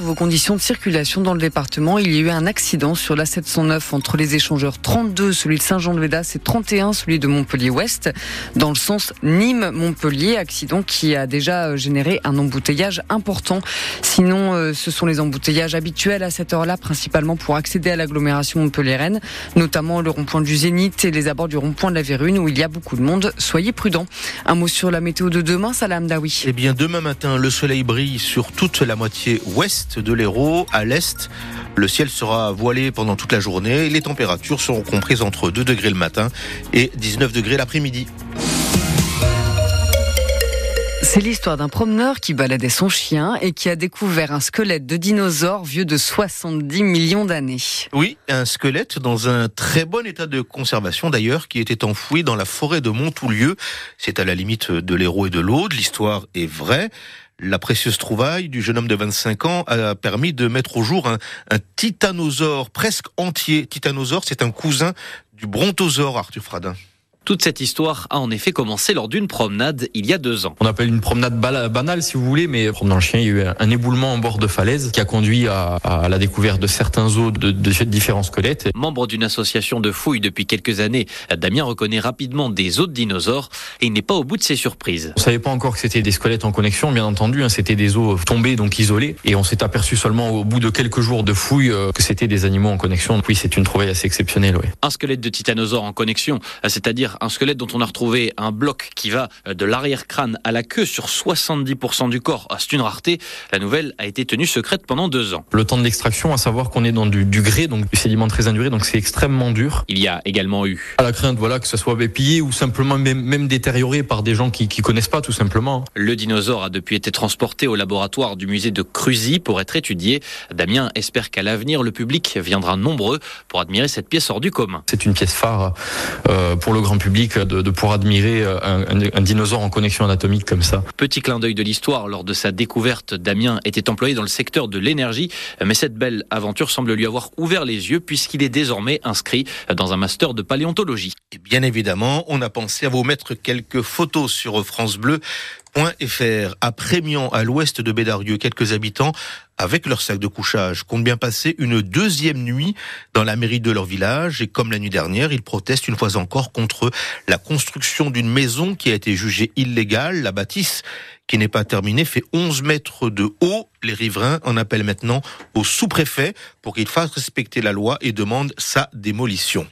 vos conditions de circulation dans le département. Il y a eu un accident sur la 709 entre les échangeurs 32, celui de Saint-Jean-de-Védas, et 31, celui de Montpellier-Ouest, dans le sens Nîmes-Montpellier. Accident qui a déjà généré un embouteillage important. Sinon, euh, ce sont les embouteillages habituels à cette heure-là, principalement pour accéder à l'agglomération Montpellier-Rennes, notamment le rond-point du Zénith et les abords du rond-point de la Vérune où il y a beaucoup de monde. Soyez prudents. Un mot sur la météo de demain, Salam Dawi. Eh bien, demain matin, le soleil brille sur toute la moitié ouest de l'Hérault. À l'est, le ciel sera voilé pendant toute la journée. Les températures seront comprises entre 2 degrés le matin et 19 degrés l'après-midi. C'est l'histoire d'un promeneur qui baladait son chien et qui a découvert un squelette de dinosaure vieux de 70 millions d'années. Oui, un squelette dans un très bon état de conservation d'ailleurs, qui était enfoui dans la forêt de Montoulieu. C'est à la limite de l'Hérault et de l'Aude. L'histoire est vraie. La précieuse trouvaille du jeune homme de 25 ans a permis de mettre au jour un, titanosaure presque entier. Titanosaure, c'est un cousin du brontosaure, Arthur Fradin. Toute cette histoire a en effet commencé lors d'une promenade il y a deux ans. On appelle une promenade banale si vous voulez, mais promenant le chien, il y a eu un éboulement en bord de falaise qui a conduit à, à la découverte de certains os de, de, différents squelettes. Membre d'une association de fouilles depuis quelques années, Damien reconnaît rapidement des os de dinosaures et il n'est pas au bout de ses surprises. On savait pas encore que c'était des squelettes en connexion, bien entendu, hein, c'était des os tombés donc isolés et on s'est aperçu seulement au bout de quelques jours de fouilles euh, que c'était des animaux en connexion. Oui, c'est une trouvaille assez exceptionnelle. Oui. Un squelette de titanosaure en connexion, c'est-à-dire un squelette dont on a retrouvé un bloc qui va de l'arrière-crâne à la queue sur 70% du corps. Ah, c'est une rareté. La nouvelle a été tenue secrète pendant deux ans. Le temps de l'extraction, à savoir qu'on est dans du, du, grès, donc du sédiment très induré, donc c'est extrêmement dur. Il y a également eu à la crainte, voilà, que ce soit pillé ou simplement même, même détérioré par des gens qui, qui connaissent pas, tout simplement. Le dinosaure a depuis été transporté au laboratoire du musée de Cruzy pour être étudié. Damien espère qu'à l'avenir, le public viendra nombreux pour admirer cette pièce hors du commun. C'est une pièce phare euh, pour le grand public de, de pouvoir admirer euh, un, un, un, dinosaure en connexion anatomique comme ça. Petit clin d'œil de l'histoire, lors de sa découverte, Damien était employé dans le secteur de l'énergie, mais cette belle aventure semble lui avoir ouvert les yeux puisqu'il est désormais inscrit dans un master de paléontologie. Et bien évidemment, on a pensé à vous mettre quelques photos sur France Bleu. .fr à Prémian, à l'ouest de Bédarieux, quelques habitants avec leur sac de couchage comptent bien passer une deuxième nuit dans la mairie de leur village et comme la nuit dernière, ils protestent une fois encore contre la construction d'une maison qui a été jugée illégale. La bâtisse qui n'est pas terminée fait 11 mètres de haut. Les riverains en appellent maintenant au sous-préfet pour qu'il fasse respecter la loi et demandent sa démolition.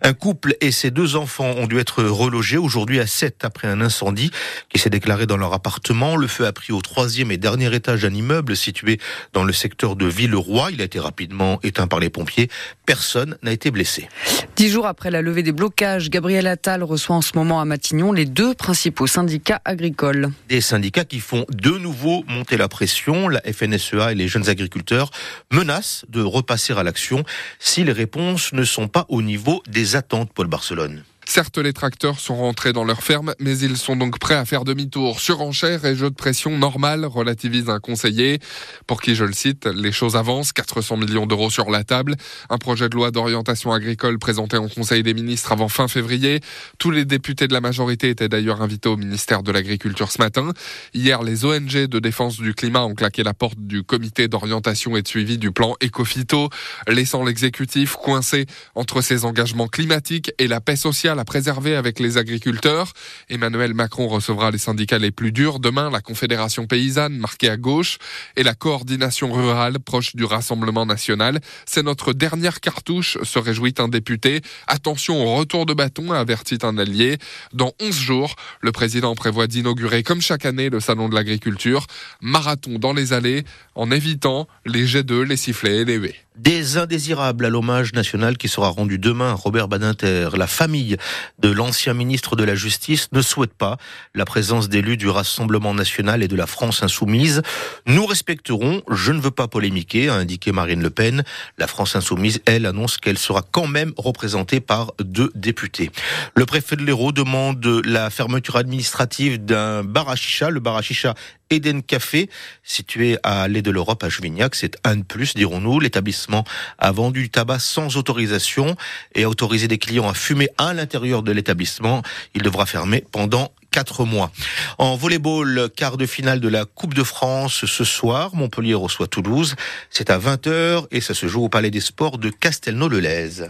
Un couple et ses deux enfants ont dû être relogés aujourd'hui à 7 après un incendie qui s'est déclaré dans leur appartement. Le feu a pris au troisième et dernier étage d'un immeuble situé dans le secteur de Villeroy. Il a été rapidement éteint par les pompiers. Personne n'a été blessé. Dix jours après la levée des blocages, Gabriel Attal reçoit en ce moment à Matignon les deux principaux syndicats agricoles. Des syndicats qui font de nouveau monter la pression. La FNSEA et les jeunes agriculteurs menacent de repasser à l'action si les réponses ne sont pas au niveau des attentes, Paul Barcelone. Certes, les tracteurs sont rentrés dans leur ferme, mais ils sont donc prêts à faire demi-tour. Surenchère et jeu de pression normal, relativise un conseiller. Pour qui, je le cite, les choses avancent, 400 millions d'euros sur la table. Un projet de loi d'orientation agricole présenté en Conseil des ministres avant fin février. Tous les députés de la majorité étaient d'ailleurs invités au ministère de l'Agriculture ce matin. Hier, les ONG de défense du climat ont claqué la porte du comité d'orientation et de suivi du plan Ecofito, laissant l'exécutif coincé entre ses engagements climatiques et la paix sociale à préserver avec les agriculteurs. Emmanuel Macron recevra les syndicats les plus durs demain, la Confédération paysanne marquée à gauche et la coordination rurale proche du Rassemblement national. C'est notre dernière cartouche, se réjouit un député. Attention au retour de bâton, avertit un allié. Dans 11 jours, le président prévoit d'inaugurer comme chaque année le salon de l'agriculture. Marathon dans les allées en évitant les jets d'œufs, les sifflets et les huées. Des indésirables à l'hommage national qui sera rendu demain à Robert Badinter. La famille de l'ancien ministre de la Justice ne souhaite pas la présence d'élus du Rassemblement national et de la France insoumise. Nous respecterons, je ne veux pas polémiquer, a indiqué Marine Le Pen. La France insoumise, elle, annonce qu'elle sera quand même représentée par deux députés. Le préfet de l'Hérault demande la fermeture administrative d'un bar. Le bar Eden Café, situé à l'est de l'Europe à Juvignac. C'est un de plus, dirons-nous. L'établissement a vendu du tabac sans autorisation et a autorisé des clients à fumer à l'intérieur de l'établissement. Il devra fermer pendant quatre mois. En volleyball, quart de finale de la Coupe de France ce soir, Montpellier reçoit Toulouse. C'est à 20h et ça se joue au Palais des Sports de Castelnau-le-Lez.